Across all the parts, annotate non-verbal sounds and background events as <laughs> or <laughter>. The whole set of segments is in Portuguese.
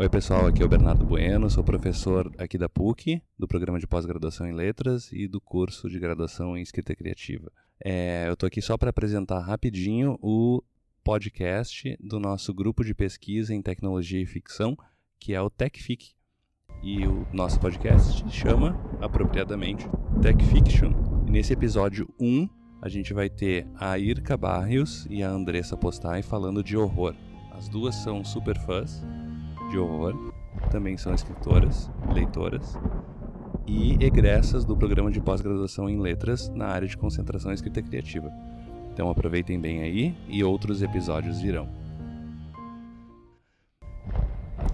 Oi, pessoal, aqui é o Bernardo Bueno, sou professor aqui da PUC, do programa de pós-graduação em Letras e do curso de graduação em Escrita Criativa. É, eu estou aqui só para apresentar rapidinho o podcast do nosso grupo de pesquisa em tecnologia e ficção, que é o TechFic. E o nosso podcast chama, apropriadamente, Tech Fiction. E nesse episódio 1, a gente vai ter a Irka Barrios e a Andressa Postai falando de horror. As duas são super fãs de horror, também são escritoras, leitoras e egressas do programa de pós-graduação em letras na área de concentração e escrita criativa. Então aproveitem bem aí e outros episódios virão.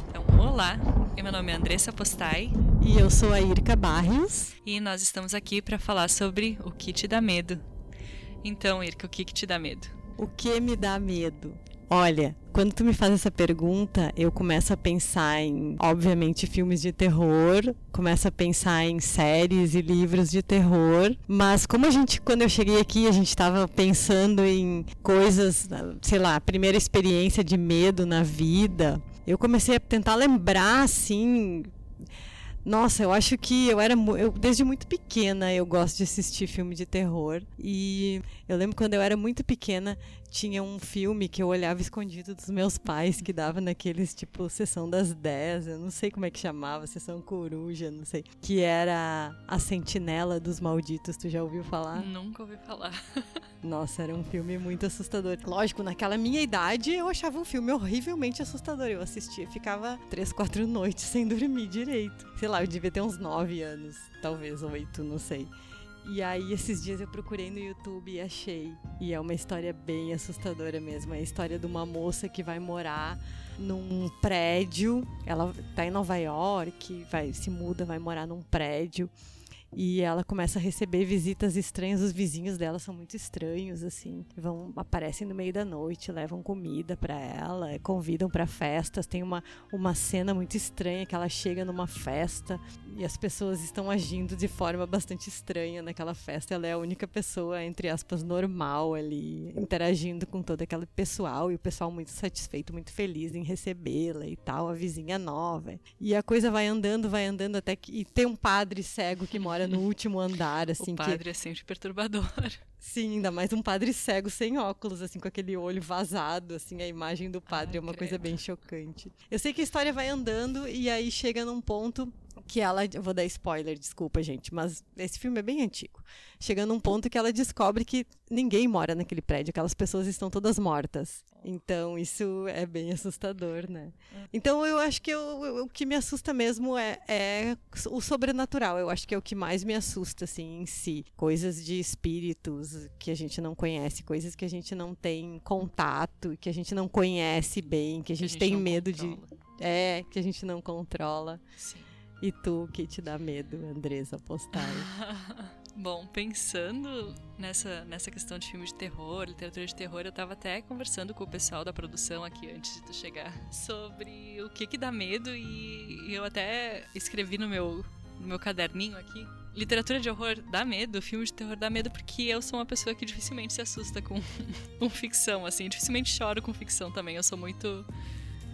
Então, olá, meu nome é Andressa Postai. E eu sou a Irka Barrios. E nós estamos aqui para falar sobre o que te dá medo. Então, Irka, o que, que te dá medo? O que me dá medo? Olha, quando tu me faz essa pergunta, eu começo a pensar em, obviamente, filmes de terror, começo a pensar em séries e livros de terror, mas como a gente, quando eu cheguei aqui, a gente estava pensando em coisas, sei lá, primeira experiência de medo na vida, eu comecei a tentar lembrar, assim, nossa, eu acho que eu era eu, desde muito pequena eu gosto de assistir filme de terror e eu lembro quando eu era muito pequena tinha um filme que eu olhava escondido dos meus pais que dava naqueles tipo sessão das 10, eu não sei como é que chamava, sessão coruja, não sei, que era A Sentinela dos Malditos, tu já ouviu falar? Nunca ouvi falar. <laughs> Nossa, era um filme muito assustador. Lógico, naquela minha idade eu achava um filme horrivelmente assustador. Eu assistia, ficava três, quatro noites sem dormir direito. Sei lá, eu devia ter uns nove anos, talvez oito, não sei. E aí, esses dias eu procurei no YouTube e achei. E é uma história bem assustadora mesmo. É a história de uma moça que vai morar num prédio. Ela tá em Nova York, vai se muda, vai morar num prédio. E ela começa a receber visitas estranhas. Os vizinhos dela são muito estranhos, assim. Vão, aparecem no meio da noite, levam comida para ela, convidam para festas. Tem uma, uma cena muito estranha que ela chega numa festa e as pessoas estão agindo de forma bastante estranha naquela festa. Ela é a única pessoa, entre aspas, normal ali, interagindo com todo aquele pessoal. E o pessoal muito satisfeito, muito feliz em recebê-la e tal. A vizinha nova. E a coisa vai andando, vai andando até que. E tem um padre cego que mora no <laughs> último andar, assim. O padre que... é sempre perturbador. Sim, ainda mais um padre cego sem óculos, assim, com aquele olho vazado, assim, a imagem do padre Ai, é uma creio. coisa bem chocante. Eu sei que a história vai andando e aí chega num ponto que ela. Eu vou dar spoiler, desculpa, gente, mas esse filme é bem antigo. Chegando num ponto que ela descobre que ninguém mora naquele prédio, aquelas pessoas estão todas mortas. Então, isso é bem assustador, né? Então, eu acho que eu, o que me assusta mesmo é, é, o sobrenatural. Eu acho que é o que mais me assusta, assim, em si. Coisas de espíritos que a gente não conhece, coisas que a gente não tem contato, que a gente não conhece bem, que a gente, que a gente tem medo controla. de. É, que a gente não controla. Sim. E tu, que te dá medo, Andressa Postal? <laughs> Bom, pensando nessa, nessa questão de filme de terror, literatura de terror, eu tava até conversando com o pessoal da produção aqui antes de tu chegar <laughs> sobre o que que dá medo e eu até escrevi no meu, no meu caderninho aqui. Literatura de horror dá medo, filme de terror dá medo porque eu sou uma pessoa que dificilmente se assusta com, <laughs> com ficção, assim, dificilmente choro com ficção também. Eu sou muito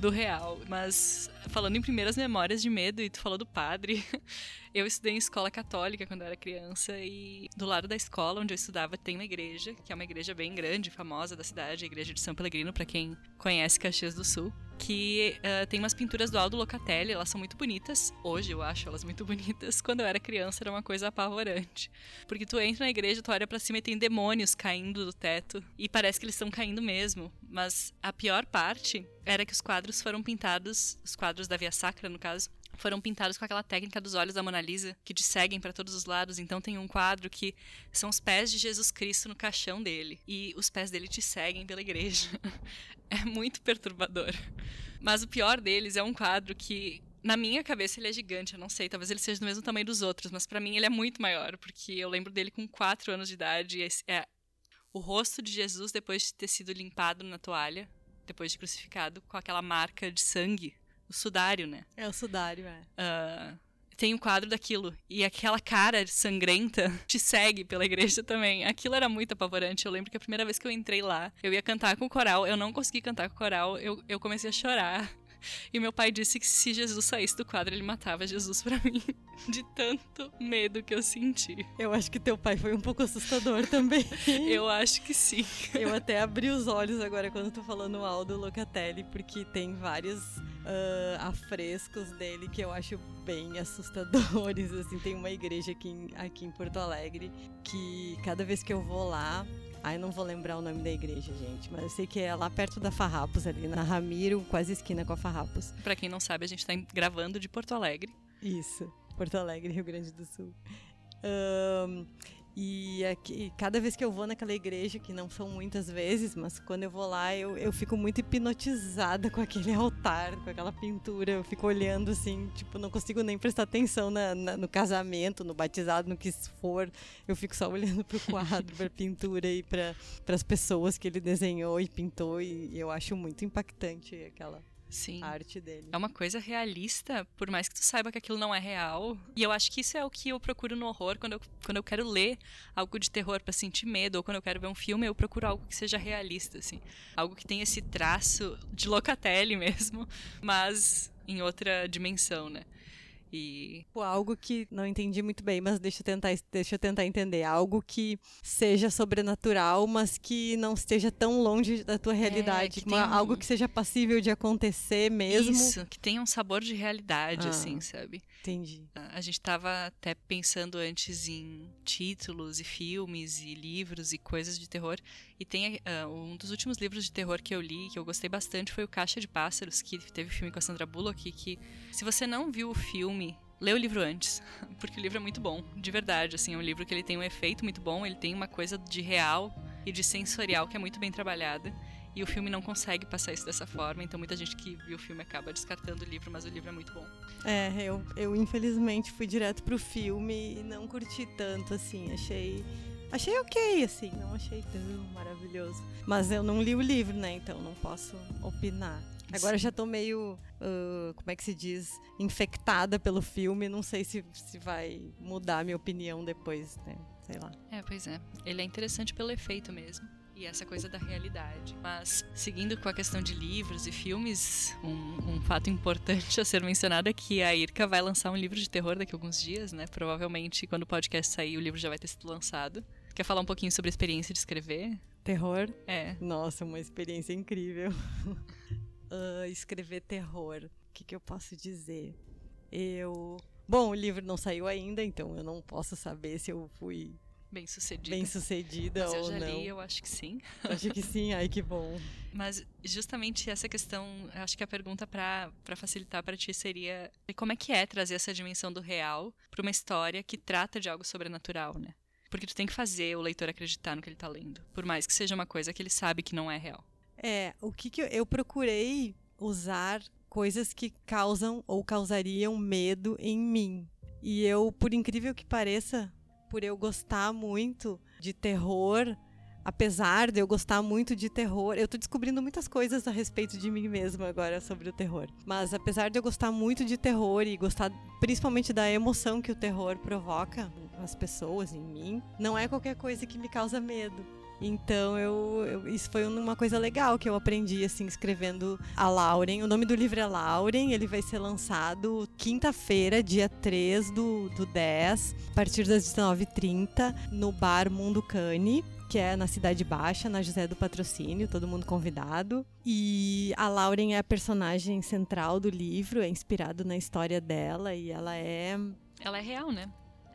do real. Mas falando em primeiras memórias de medo, e tu falou do padre, <laughs> eu estudei em escola católica quando eu era criança e do lado da escola onde eu estudava tem uma igreja, que é uma igreja bem grande, famosa da cidade, a igreja de São Pelegrino, para quem conhece Caxias do Sul que uh, tem umas pinturas do Aldo Locatelli, elas são muito bonitas. Hoje eu acho elas muito <laughs> bonitas. Quando eu era criança era uma coisa apavorante. Porque tu entra na igreja, tu olha para cima e tem demônios caindo do teto. E parece que eles estão caindo mesmo. Mas a pior parte era que os quadros foram pintados, os quadros da Via Sacra, no caso, foram pintados com aquela técnica dos olhos da Mona Lisa, que te seguem para todos os lados. Então tem um quadro que são os pés de Jesus Cristo no caixão dele. E os pés dele te seguem pela igreja. <laughs> é muito perturbador. Mas o pior deles é um quadro que na minha cabeça ele é gigante, eu não sei, talvez ele seja do mesmo tamanho dos outros, mas para mim ele é muito maior, porque eu lembro dele com 4 anos de idade, é o rosto de Jesus depois de ter sido limpado na toalha, depois de crucificado, com aquela marca de sangue o sudário, né? É o sudário, é. Uh, tem um quadro daquilo. E aquela cara sangrenta <laughs> te segue pela igreja também. Aquilo era muito apavorante. Eu lembro que a primeira vez que eu entrei lá, eu ia cantar com o coral. Eu não consegui cantar com o coral. Eu, eu comecei a chorar. E meu pai disse que se Jesus saísse do quadro, ele matava Jesus pra mim. <laughs> De tanto medo que eu senti. Eu acho que teu pai foi um pouco assustador também. <laughs> eu acho que sim. Eu até abri os olhos agora quando tô falando Aldo Locatelli, porque tem vários uh, afrescos dele que eu acho bem assustadores. <laughs> Assim, tem uma igreja aqui em, aqui em Porto Alegre que cada vez que eu vou lá, Ai, não vou lembrar o nome da igreja, gente, mas eu sei que é lá perto da Farrapos, ali na Ramiro, quase esquina com a Farrapos. Para quem não sabe, a gente tá gravando de Porto Alegre. Isso, Porto Alegre, Rio Grande do Sul. Um, e aqui, cada vez que eu vou naquela igreja, que não são muitas vezes, mas quando eu vou lá, eu, eu fico muito hipnotizada com aquele <laughs> altar, com aquela pintura. Eu fico olhando assim, tipo, não consigo nem prestar atenção na, na, no casamento, no batizado, no que for. Eu fico só olhando pro quadro, pra pintura e para as pessoas que ele desenhou e pintou. E eu acho muito impactante aquela Sim. a arte dele. É uma coisa realista, por mais que tu saiba que aquilo não é real. E eu acho que isso é o que eu procuro no horror quando eu, quando eu quero ler algo de terror para sentir medo, ou quando eu quero ver um filme, eu procuro algo que seja realista, assim. Algo que tenha esse traço de Locatelli <laughs> mesmo, mas em outra dimensão, né? E algo que não entendi muito bem, mas deixa eu tentar, deixa eu tentar entender. Algo que seja sobrenatural, mas que não esteja tão longe da tua realidade. É, que uma, um... Algo que seja passível de acontecer mesmo. Isso, que tenha um sabor de realidade, ah, assim, sabe? Entendi. A gente estava até pensando antes em títulos e filmes e livros e coisas de terror. E tem uh, um dos últimos livros de terror que eu li, que eu gostei bastante, foi o Caixa de Pássaros, que teve filme com a Sandra Bullock, que se você não viu o filme lê o livro antes, <laughs> porque o livro é muito bom, de verdade, assim, é um livro que ele tem um efeito muito bom, ele tem uma coisa de real e de sensorial que é muito bem trabalhada. E o filme não consegue passar isso dessa forma, então muita gente que viu o filme acaba descartando o livro, mas o livro é muito bom. É, eu, eu infelizmente fui direto pro filme e não curti tanto, assim, achei. Achei ok, assim, não achei tão maravilhoso. Mas eu não li o livro, né? Então não posso opinar. Agora já tô meio, uh, como é que se diz, infectada pelo filme. Não sei se, se vai mudar a minha opinião depois, né? Sei lá. É, pois é. Ele é interessante pelo efeito mesmo e essa coisa da realidade. Mas, seguindo com a questão de livros e filmes, um, um, fato importante a ser mencionado é que a Irka vai lançar um livro de terror daqui a alguns dias, né? Provavelmente, quando o podcast sair, o livro já vai ter sido lançado. Quer falar um pouquinho sobre a experiência de escrever? Terror? É. Nossa, uma experiência incrível. <laughs> uh, escrever terror. O que, que eu posso dizer? Eu. Bom, o livro não saiu ainda, então eu não posso saber se eu fui bem sucedida. Bem sucedida Mas ou eu já não. Li, eu acho que sim. Acho que sim, ai que bom. <laughs> Mas justamente essa questão, acho que a pergunta para facilitar para ti seria como é que é trazer essa dimensão do real para uma história que trata de algo sobrenatural, né? Porque tu tem que fazer o leitor acreditar no que ele está lendo, por mais que seja uma coisa que ele sabe que não é real. É, o que, que eu, eu procurei usar coisas que causam ou causariam medo em mim. E eu, por incrível que pareça, por eu gostar muito de terror, apesar de eu gostar muito de terror, eu tô descobrindo muitas coisas a respeito de mim mesma agora sobre o terror. Mas apesar de eu gostar muito de terror e gostar principalmente da emoção que o terror provoca nas pessoas, em mim, não é qualquer coisa que me causa medo. Então eu, eu, isso foi uma coisa legal que eu aprendi assim escrevendo a Lauren. O nome do livro é Lauren, ele vai ser lançado quinta-feira, dia 3 do, do 10, a partir das 19h30, no bar Mundo Cane que é na Cidade Baixa, na José do Patrocínio, todo mundo convidado. E a Lauren é a personagem central do livro, é inspirado na história dela e ela é. Ela é real, né?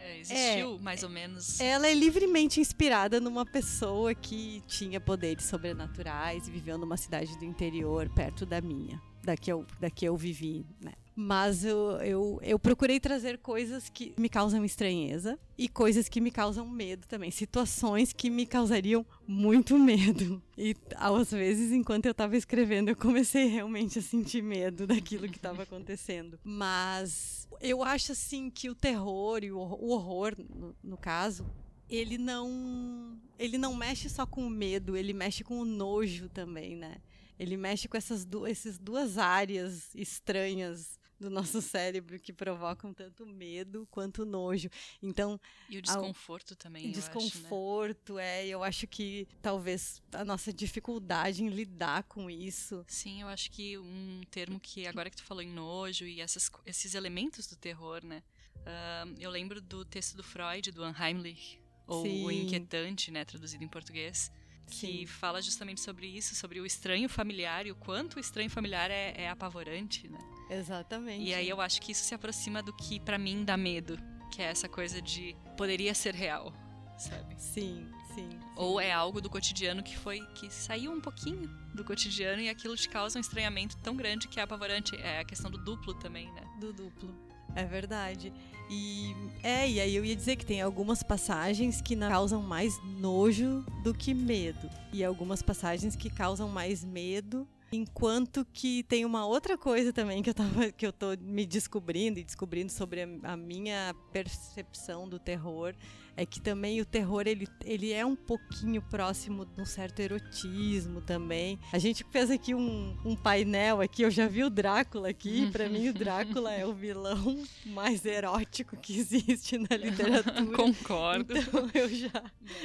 É, existiu, é, mais ou menos. Ela é livremente inspirada numa pessoa que tinha poderes sobrenaturais e viveu numa cidade do interior perto da minha, da que eu, da que eu vivi, né? Mas eu, eu, eu procurei trazer coisas que me causam estranheza e coisas que me causam medo também. Situações que me causariam muito medo. E às vezes, enquanto eu estava escrevendo, eu comecei realmente a sentir medo <laughs> daquilo que estava acontecendo. Mas eu acho assim que o terror e o horror, no, no caso, ele não ele não mexe só com o medo, ele mexe com o nojo também, né? Ele mexe com essas, du essas duas áreas estranhas do nosso cérebro que provocam tanto medo quanto nojo. Então, e o desconforto ao, também, o desconforto, acho, né? é, eu acho que talvez a nossa dificuldade em lidar com isso. Sim, eu acho que um termo que agora que tu falou em nojo e essas, esses elementos do terror, né? Uh, eu lembro do texto do Freud, do Unheimlich, ou Sim. o inquietante, né, traduzido em português, que Sim. fala justamente sobre isso, sobre o estranho familiar e o quanto o estranho familiar é, é apavorante, né? Exatamente. E aí eu acho que isso se aproxima do que para mim dá medo, que é essa coisa de poderia ser real, sabe? Sim, sim, sim. Ou é algo do cotidiano que foi que saiu um pouquinho do cotidiano e aquilo te causa um estranhamento tão grande que é apavorante. É a questão do duplo também, né? Do duplo. É verdade. E é, e aí eu ia dizer que tem algumas passagens que causam mais nojo do que medo. E algumas passagens que causam mais medo Enquanto que tem uma outra coisa também que eu, tava, que eu tô me descobrindo e descobrindo sobre a, a, minha percepção do terror, é que também o terror ele, ele é um pouquinho próximo de um certo erotismo também. A gente fez aqui um, um painel aqui, eu já vi o Drácula aqui, <laughs> para mim o Drácula é o vilão mais erótico que existe na literatura. <laughs> Concordo. Então eu já,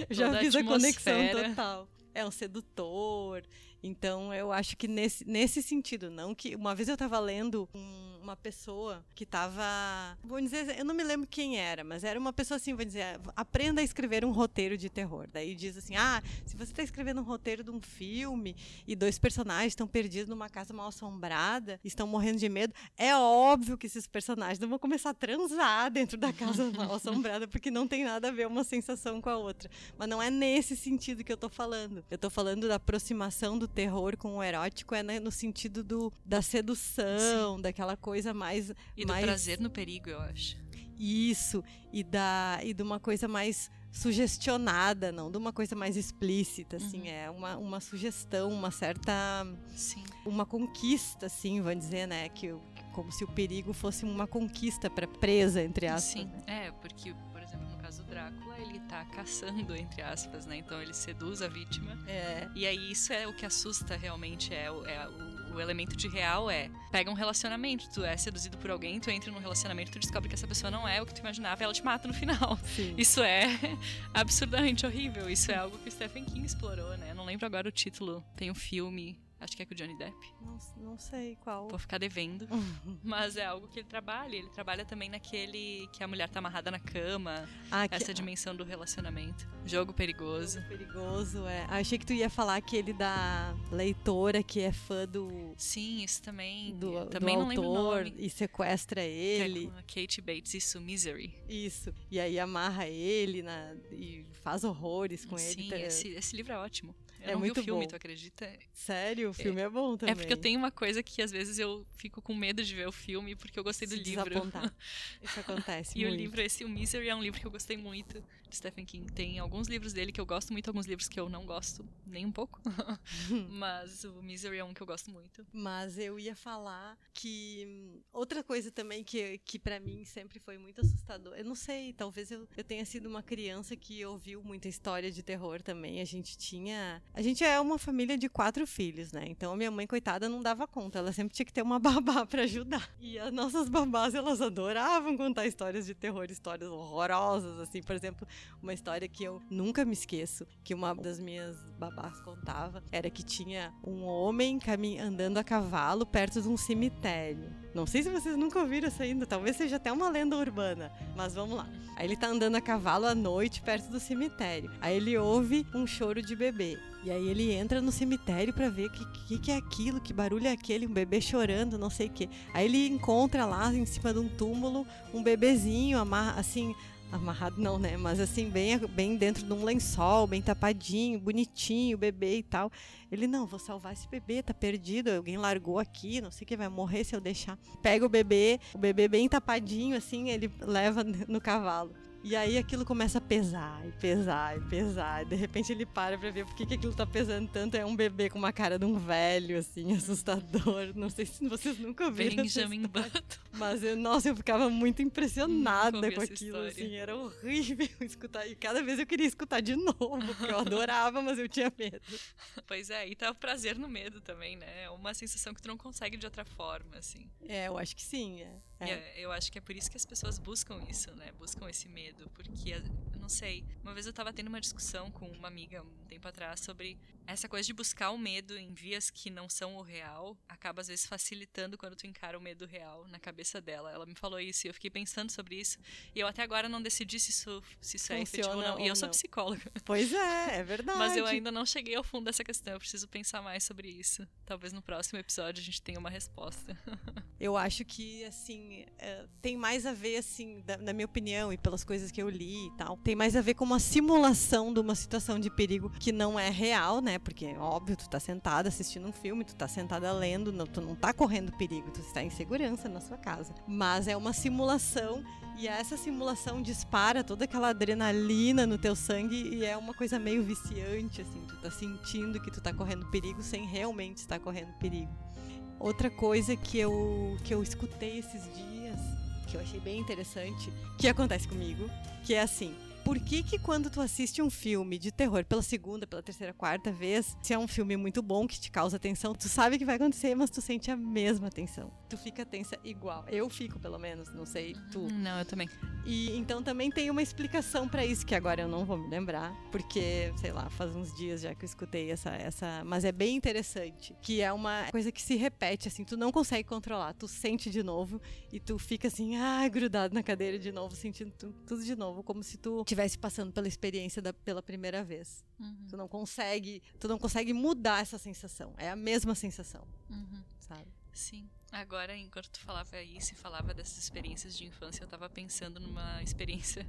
já fiz a conexão total. É um sedutor, então eu acho que nesse, nesse sentido, não que uma vez eu estava lendo um, uma pessoa que estava, vou dizer, eu não me lembro quem era, mas era uma pessoa assim, vou dizer, aprenda a escrever um roteiro de terror. Daí diz assim: "Ah, se você está escrevendo um roteiro de um filme e dois personagens estão perdidos numa casa mal assombrada, estão morrendo de medo, é óbvio que esses personagens não vão começar a transar dentro da casa mal <laughs> assombrada, porque não tem nada a ver uma sensação com a outra. Mas não é nesse sentido que eu estou falando. Eu estou falando da aproximação do terror com o erótico é né, no sentido do, da sedução, Sim. daquela coisa mais. E mais... do prazer no perigo, eu acho. Isso, e, da, e de uma coisa mais sugestionada, não de uma coisa mais explícita, assim, uhum. é uma, uma sugestão, uma certa. Sim. Uma conquista, assim, vamos dizer, né? Que, como se o perigo fosse uma conquista para presa, entre aspas. Sim, né? é, porque Drácula, ele tá caçando, entre aspas, né? Então ele seduz a vítima. É. E aí isso é o que assusta realmente, é, o, é o, o, elemento de real é, pega um relacionamento, tu é seduzido por alguém, tu entra num relacionamento, tu descobre que essa pessoa não é o que tu imaginava e ela te mata no final. Sim. Isso é <laughs> absurdamente horrível, isso é algo que o Stephen King explorou, né? Não lembro agora o título, tem um filme Acho que é com o Johnny Depp. Não, não sei qual. Vou ficar devendo. <laughs> mas é algo que ele trabalha. Ele trabalha também naquele que a mulher tá amarrada na cama. Ah, essa que... dimensão do relacionamento. Jogo perigoso. Jogo perigoso, é. Ah, achei que tu ia falar aquele da leitora que é fã do. Sim, isso também. Do, também do autor e sequestra ele. Que é com a Kate Bates, isso, Misery. Isso. E aí amarra ele na, e faz horrores com Sim, ele. Sim, esse, esse livro é ótimo. Eu é muito vi o filme, bom. tu acredita? Sério? O filme é, é, bom também. É porque eu tenho uma coisa que às vezes eu fico com medo de ver o filme porque eu gostei do Se livro. <laughs> Isso acontece. e muito. o livro, esse, o Misery, é um livro que eu gostei muito Stephen King. Tem alguns livros dele que eu gosto muito, alguns livros que eu não gosto nem um pouco. <laughs> Mas o Misery é um que eu gosto muito. Mas eu ia falar que hum, outra coisa também que, que para mim sempre foi muito assustador. Eu não sei, talvez eu, eu tenha sido uma criança que ouviu muita história de terror também. A gente tinha a gente é uma família de quatro filhos, né? Então a minha mãe, coitada, não dava conta. Ela sempre tinha que ter uma <laughs> babá para ajudar. E as nossas babás, elas adoravam contar histórias de terror, histórias horrorosas, assim. Por exemplo, <laughs> uma história que eu nunca me esqueço, que uma das minhas babás contava, era que tinha um homem andando a cavalo perto de um cemitério. Não sei se vocês nunca ouviram isso ainda, talvez seja até uma lenda urbana, mas vamos lá. Aí ele tá andando a cavalo à noite perto do cemitério. Aí ele ouve um choro de bebê. E aí ele entra no cemitério para ver o que, que, que, é aquilo, que barulho é aquele, um bebê chorando, não sei o que. Aí ele encontra lá em cima de um túmulo um bebezinho assim, amarrado não, né? Mas assim, bem, bem dentro de um lençol, bem tapadinho, bonitinho, bebê e tal. Ele, não, vou salvar esse bebê, tá perdido, alguém largou aqui, não sei o que, vai morrer se eu deixar. Pega o bebê, o bebê bem tapadinho, assim, ele leva no cavalo. E aí aquilo começa a pesar, e pesar, e pesar. E de repente ele para pra ver por que, aquilo tá pesando tanto. É um bebê com uma cara de um velho, assim, assustador. Não sei se vocês nunca viram. Benjamin Button. Mas eu, nossa, eu ficava muito impressionada com aquilo, assim, era horrível <laughs> escutar. E cada vez eu queria escutar de novo, porque eu adorava, mas eu tinha medo. <laughs> Pois é, e tá o prazer no medo também, né? É uma sensação que tu não consegue de outra forma, assim. É, eu acho que sim, é. É. é- eu acho que é por isso que as pessoas buscam isso, né? Buscam esse medo. Porque, eu não sei, uma vez eu tava tendo uma discussão com uma amiga um tempo atrás sobre essa coisa de buscar o medo em vias que não são o real, acaba às vezes facilitando quando tu encara o medo real na cabeça dela. Ela me falou isso e eu fiquei pensando sobre isso. E eu até agora não decidi se isso, se isso é efetivo ou não. E eu sou não. psicóloga. Pois é, é <laughs> verdade. Mas eu ainda não cheguei ao fundo dessa questão. Eu preciso pensar mais sobre isso. Talvez no próximo episódio a gente tenha uma resposta. <laughs> Eu acho que, assim, é, tem mais a ver, assim, da- na minha opinião e pelas coisas que eu li e tal, tem mais a ver com uma simulação de uma situação de perigo que não é real, né? Porque, óbvio, tu tá sentada assistindo um filme, tu tá sentada lendo, não, tu não tá correndo perigo, tu está em segurança na sua casa. Mas é uma simulação e essa simulação dispara toda aquela adrenalina no teu sangue e é uma coisa meio viciante, assim, tu tá sentindo que tu tá correndo perigo sem realmente estar correndo perigo. Outra coisa que eu, que eu escutei esses dias, que eu achei bem interessante, que acontece comigo, que é assim. Por que que quando tu assiste um filme de terror pela segunda, pela terceira, quarta vez, se é um filme muito bom que te causa tensão, tu sabe que vai acontecer, mas tu sente a mesma tensão. Tu fica tensa igual. Eu fico, pelo menos, não sei tu. Não, eu também. E então também tem uma explicação pra isso que agora eu não vou me lembrar, porque, sei lá, faz uns dias já que eu escutei essa essa, mas é bem interessante, que é uma coisa que se repete assim, tu não consegue controlar, tu sente de novo e tu fica assim, ah, grudado na cadeira de novo, sentindo tu- tudo de novo, como se tu estivesse passando pela experiência da, pela primeira vez. Uhum, Tu não consegue, tu não consegue mudar essa sensação. É a mesma sensação, uhum. sabe? Sim. Agora, enquanto tu falava isso e falava dessas experiências de infância, eu tava pensando numa <laughs> experiência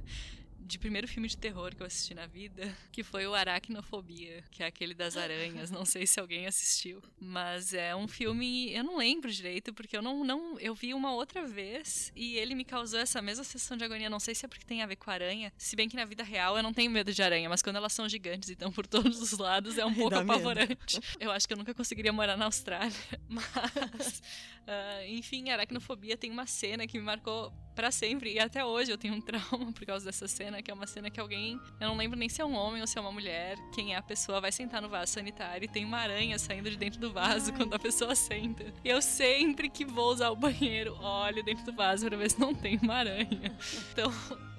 de primeiro filme de terror que eu assisti na vida, que foi o Aracnofobia, que é aquele das aranhas. Não sei se alguém assistiu, mas é um filme, eu não lembro direito, porque eu não, não eu vi uma outra vez e ele me causou essa mesma sensação de agonia. Não sei se é porque tem a ver com aranha, se bem que na vida real eu não tenho medo de aranha, mas quando elas são gigantes, então por todos os lados é um pouco dá medo. apavorante. <laughs> Eu acho que eu nunca conseguiria morar na Austrália, <laughs> mas ah, enfim, aracnofobia tem uma cena que me marcou pra sempre e até hoje eu tenho um trauma por causa dessa cena, que é uma cena que alguém, eu não lembro nem se é um homem ou se é uma mulher, quem é a pessoa vai sentar no vaso sanitário e tem uma aranha saindo de dentro do vaso Ai. quando a pessoa senta. E eu sempre que vou usar o banheiro, olho dentro do vaso pra ver se não tem uma aranha. Então,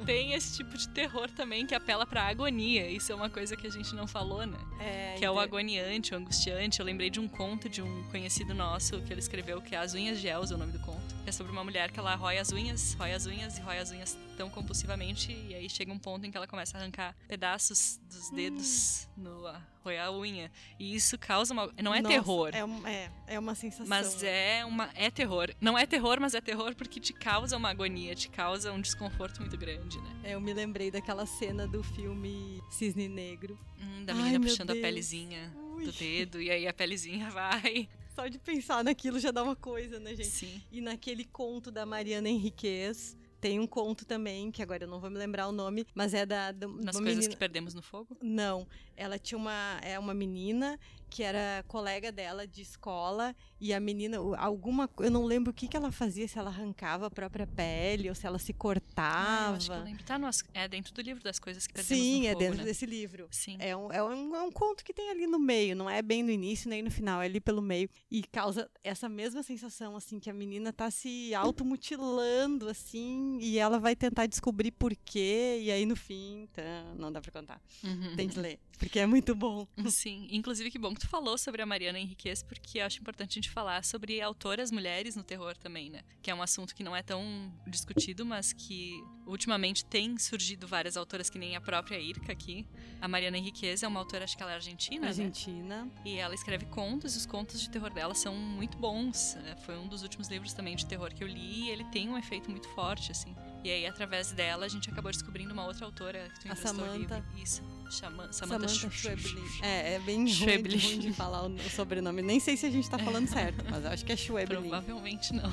tem esse tipo de terror também que apela pra agonia. Isso é uma coisa que a gente não falou, né? É, que é o agoniante, o angustiante. Eu lembrei de um conto de um conhecido nosso que ele escreveu, que é As Unhas de Elsa, o nome do conto. É sobre uma mulher que ela rói as unhas, rói as unhas e rói as unhas tão compulsivamente. E aí chega um ponto em que ela começa a arrancar pedaços dos dedos no a roer a unha. E isso causa uma. Não é Nossa, terror. É, um- é, é uma sensação. Mas é uma. É terror. Não é terror, mas é terror porque te causa uma agonia, te causa um desconforto muito grande, né? Eu me lembrei daquela cena do filme Cisne Negro. Hum, da Ai, menina meu puxando a pelezinha Ui. do dedo, e aí a pelezinha <laughs> vai. Só de pensar naquilo já dá uma coisa, né, gente? Sim. E naquele conto da Mariana Henriquez, tem um conto também, que agora eu não vou me lembrar o nome, mas é da. da Nas coisas menina... que perdemos no fogo. Não, ela tinha uma. É uma menina que era colega dela de escola e a menina, alguma. Eu não lembro o que, que ela fazia, se ela arrancava a própria pele ou se ela se Ah, eu cortava. acho que eu lembro. Tá no, é dentro do livro das coisas que perdemos Sim, no é fogo, dentro né? desse livro. Sim. É um, é, um, é um conto que tem ali no meio, não é bem no início nem no final, é ali pelo meio. E causa essa mesma sensação, assim, que a menina tá se automutilando, assim, e ela vai tentar descobrir por quê, e aí no fim, tá, não dá pra contar. Uhum. Tem que ler, porque é muito bom. <laughs> Sim, inclusive que bom que tu falou sobre a Mariana Henriquez, porque eu acho importante a gente falar sobre autoras mulheres no terror também, né? Que é um assunto que não é tão discutido, mas que ultimamente tem surgido várias autoras, que nem a própria Irka aqui. A Mariana Henriquez é uma autora, acho que ela é argentina, né? Argentina. E ela escreve contos, e os contos de terror dela são muito bons. É, Foi um dos últimos livros também de terror que eu li, e ele tem um efeito muito forte, assim. E aí, através dela, a gente acabou descobrindo uma outra autora que tu A Samantha. livro. Isso. Chama, Samantha, Samantha Schweblin. É, é bem ruim, Schweblin. ruim de falar o, o sobrenome. Nem sei se a gente tá falando certo, mas eu acho que é Schweblin. Provavelmente não.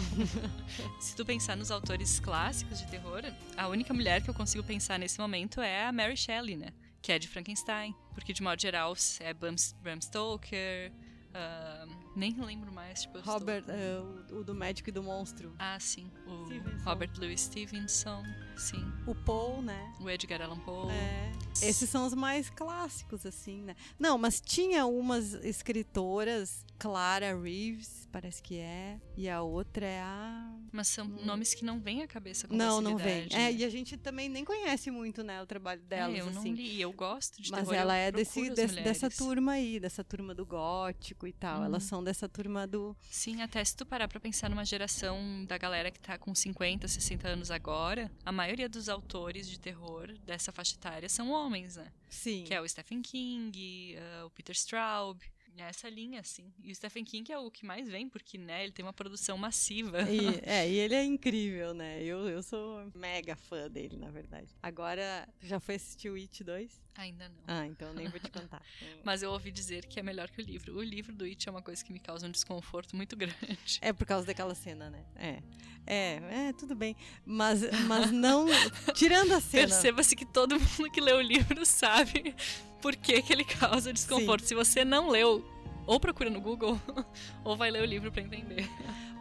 <laughs> Se tu pensar nos autores clássicos de terror, a única mulher que eu consigo pensar nesse momento é a Mary Shelley, né? Que é de Frankenstein. Porque, de modo geral, é Bram, Bram Stoker. ah, nem lembro mais, tipo, eu estou- Robert, é, o, o do médico e do monstro. Ah, sim. O Stevenson. Robert Louis Stevenson. Sim. O Paul, né? O Edgar Allan Poe. É. Esses são os mais clássicos, assim, né? Não, mas tinha umas escritoras, Clara Reeves, parece que é, e a outra é a. Mas são nomes que não vêm à cabeça com Hum. Não, não vem. É, e a gente também nem conhece muito, né, o trabalho delas, é, eu não assim. li, eu gosto de Mas terror, ela é desse, desse- dessa turma aí, dessa turma do gótico e tal. Uhum. Elas são dessa turma do. Sim, até se tu parar pra pensar numa geração da galera que tá com 50, 60 anos agora, a maioria dos autores de terror dessa faixa etária são homens, né? Sim. Que é o Stephen King, eh, o Peter Straub, essa linha, assim. E o Stephen King é o que mais vem, porque, né, ele tem uma produção massiva. E, <laughs> é, e ele é incrível, né? Eu, eu sou mega fã dele, na verdade. Agora, já foi assistir o It 2? Ainda não. Ah, então eu nem vou te contar. <laughs> Mas eu ouvi dizer que é melhor que o livro. O livro do It é uma coisa que me causa um desconforto muito grande. É por causa daquela cena, né? É. É, é, tudo bem. Mas, mas não. <laughs> Tirando a cena. Perceba-se que todo mundo que lê o livro sabe por que, que ele <laughs> causa desconforto. Se você não leu, ou procura no Google, <laughs> ou vai ler o livro pra entender.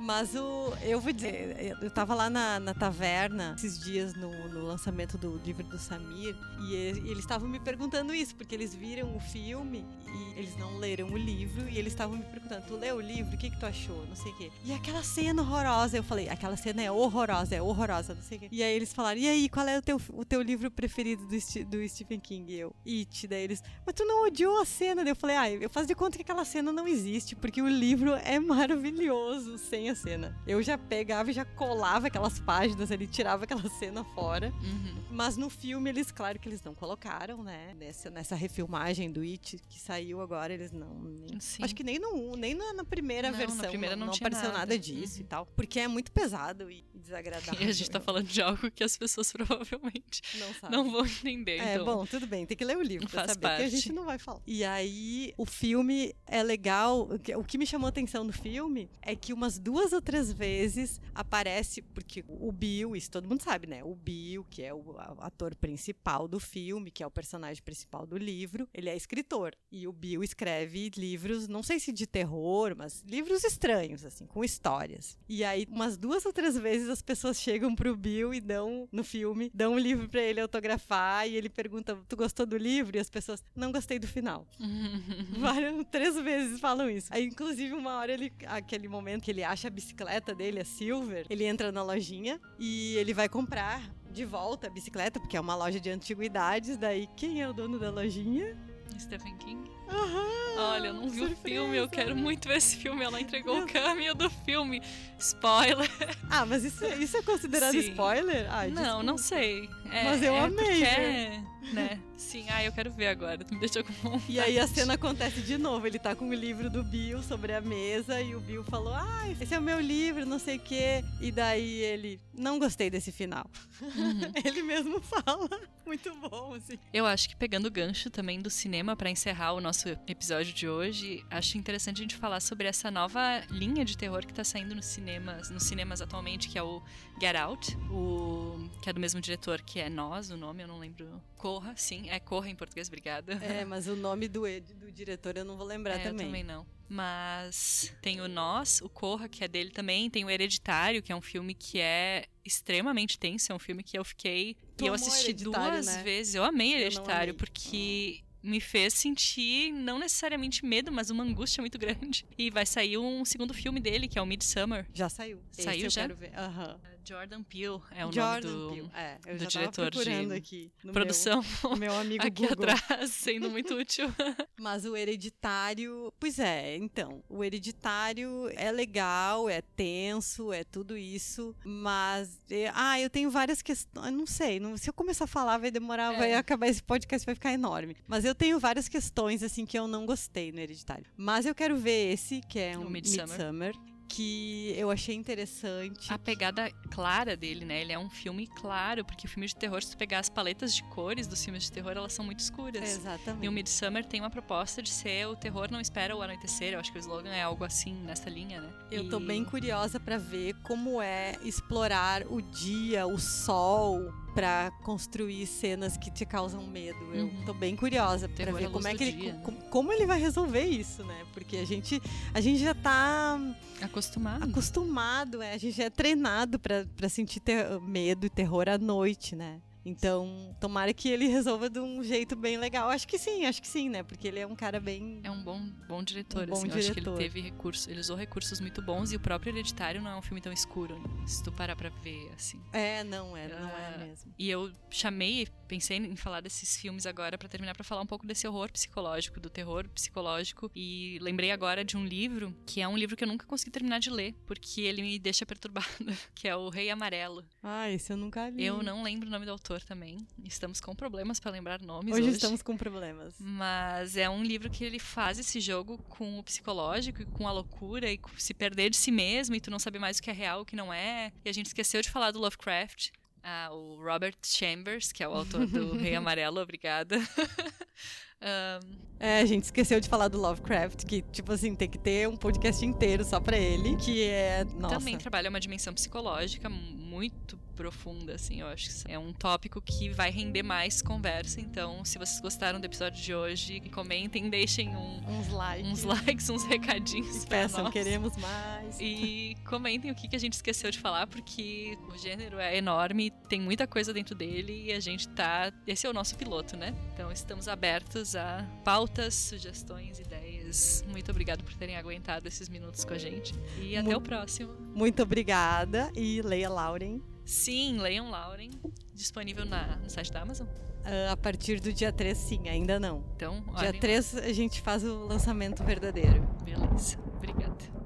Mas o. Eu vou dizer, eu tava lá na, na taverna esses dias no, no lançamento do livro do Samir e, eles estavam me perguntando isso, porque eles viram o filme e eles não leram o livro e eles estavam me perguntando: tu leu o livro? O que, que tu achou? Não sei o quê. E aquela cena horrorosa, eu falei: aquela cena é horrorosa, é horrorosa, não sei o quê. E aí eles falaram: e aí, qual é o teu, o teu livro preferido do, do Stephen King? E eu, It. Daí eles, mas tu não odiou a cena? Daí eu falei: ah, eu faço de conta que aquela cena não existe, porque o livro é maravilhoso sem a cena. Eu já pegava e já colava aquelas páginas ali, tirava aquela <laughs> cena fora. Uhum. Mas no filme, eles, claro que eles não colocaram, né? Nessa, nessa refilmagem do It que saiu agora, eles não. nem- acho que nem, no, nem na, na primeira Não, na versão. primeira não tinha apareceu nada, nada. disso Uhum. e tal. Porque é muito pesado e desagradável. <laughs> E a gente tá falando de algo que as pessoas <laughs> provavelmente Não não vão entender. É, então. bom, tudo bem, tem que ler o livro pra Faz saber, porque a parte. gente não vai falar. E aí, o filme é legal, que- o que me chamou a atenção no filme é que umas duas ou três vezes aparece, porque o Bill, isso todo mundo sabe, né? O Bill, que é o ator principal do filme, que é o personagem principal do livro, ele é escritor. E o Bill escreve livros, não sei se de terror, mas livros estranhos, assim, com histórias. E aí, umas duas ou três vezes as pessoas chegam pro Bill e dão, no filme, dão um livro pra ele autografar e ele pergunta: Tu gostou do livro? E as pessoas, não gostei do final. <laughs> Várias, três vezes falam isso. Aí, inclusive, uma hora ele, aquele momento que ele acha a bicicleta dele, a Silver, ele entra na lojinha e ele vai comprar de volta a bicicleta, porque é uma loja de antiguidades. Daí, quem é o dono da lojinha? Stephen King. Aham! Olha, eu não vi o surpresa. filme, eu quero muito ver esse filme. Ela entregou o caminho do filme. Spoiler. Ah, mas isso, é- isso é considerado Sim. spoiler? Ah, não, não sei. É- Mas eu é amei, porque é, né? Sim, ah, eu quero ver agora. Tu me deixou com vontade. E aí a cena acontece de novo. Ele tá com o livro do Bill sobre a mesa e o Bill falou: Ah, esse é o meu livro, não sei o quê. E daí ele, não gostei desse final. Uhum. <laughs> ele mesmo fala. Muito bom, assim. Eu acho que pegando o gancho também do cinema pra encerrar o nosso episódio de hoje, acho interessante a gente falar sobre essa nova linha de terror que tá saindo nos cinemas, nos cinemas atualmente, que é o Get Out, o que é do mesmo diretor que é Nós, o nome eu não lembro. Corra, sim, é Corra em português, obrigada. É, mas o nome do, do diretor eu não vou lembrar É, eu também. também não. Mas tem o Nós, o Corra, que é dele também. Tem o Hereditário, que é um filme que é extremamente tenso. É um filme que eu fiquei. E eu assisti duas né? vezes. Eu amei Eu Hereditário, amei. porque me fez sentir, não necessariamente medo, mas uma angústia muito grande. E vai sair um segundo filme dele, que é o Midsummer. Já saiu. Esse Saiu eu já? quero ver. Aham. Jordan Peele é o Jordan nome do. Peele. É, eu do já diretor de aqui. Produção Meu, meu amigo aqui Google. atrás, sendo muito útil. <laughs> Mas o hereditário. Pois é, então. O hereditário é legal, é tenso, é tudo isso. Mas. é, ah, eu tenho várias questões. Não sei. Não, se eu começar a falar, vai demorar, É. vai acabar esse podcast, vai ficar enorme. Mas eu tenho várias questões, assim, que eu não gostei no hereditário. Mas eu quero ver esse, que é O um Midsommar. Midsummer. Que eu achei interessante. A pegada clara dele, né? Ele é um filme claro, porque o filme de terror, se tu pegar as paletas de cores dos filmes de terror, elas são muito escuras. Exatamente. E o Midsummer tem uma proposta de ser o terror não espera o anoitecer. Eu acho que o slogan é algo assim nessa linha, né? Eu e... tô bem curiosa para ver como é explorar o dia, o sol, para construir cenas que te causam medo. Eu Uhum. tô bem curiosa para ver como é que ele dia, né? como, como ele vai resolver isso, né? Porque a gente a gente já tá Acostumado. acostumado, é, a gente já é treinado para sentir ter- medo e terror à noite, né? Então, tomara que ele <laughs> resolva de um jeito bem legal. Acho que sim, acho que sim, né? Porque ele é um cara bem. É um bom, bom diretor, Um bom assim. Eu acho que ele diretor. teve recursos, ele usou recursos muito bons e o próprio Hereditário não é um filme tão escuro, né? se tu parar pra ver, assim. É, não é, não é Ah, mesmo. E eu chamei, pensei em falar desses filmes agora pra terminar pra falar um pouco desse horror psicológico, do terror psicológico. E lembrei agora de um livro que é um livro que eu nunca consegui terminar de ler, porque ele me deixa perturbada, <laughs> que é o Rei Amarelo. Ah, esse eu nunca li. Eu não lembro o nome do autor também. Estamos com problemas pra lembrar nomes hoje. Hoje estamos com problemas. Mas é um livro que ele faz esse jogo com o psicológico e com a loucura e se perder de si mesmo e tu não saber mais o que é real e o que não é. E a gente esqueceu de falar do Lovecraft. Ah, o Robert Chambers, que é o autor do <laughs> Rei Amarelo, obrigada. <laughs> Ahn, É, a gente esqueceu de falar do Lovecraft, que, tipo assim, tem que ter um podcast inteiro só pra ele, que é. Nossa. também trabalha uma dimensão psicológica muito profunda, assim, eu acho que é um tópico que vai render mais conversa. Então, se vocês gostaram do episódio de hoje, comentem, deixem um- Uns likes. uns likes, uns recadinhos E peçam, nós. queremos mais. E comentem o que, que a gente esqueceu de falar, porque o gênero é enorme, tem muita coisa dentro dele e a gente tá. Esse é o nosso piloto, né? Então estamos abertos a pautas, sugestões, ideias. Muito obrigado por terem aguentado esses minutos com a gente. E até Mu- o próximo. Muito obrigada. E Leia Lauren. Sim, leiam Lauren, disponível na, no site da Amazon. ah, a partir do dia 3, sim, ainda não. Então, Dia olhem lá. 3 a gente faz o lançamento verdadeiro. Beleza. Obrigada.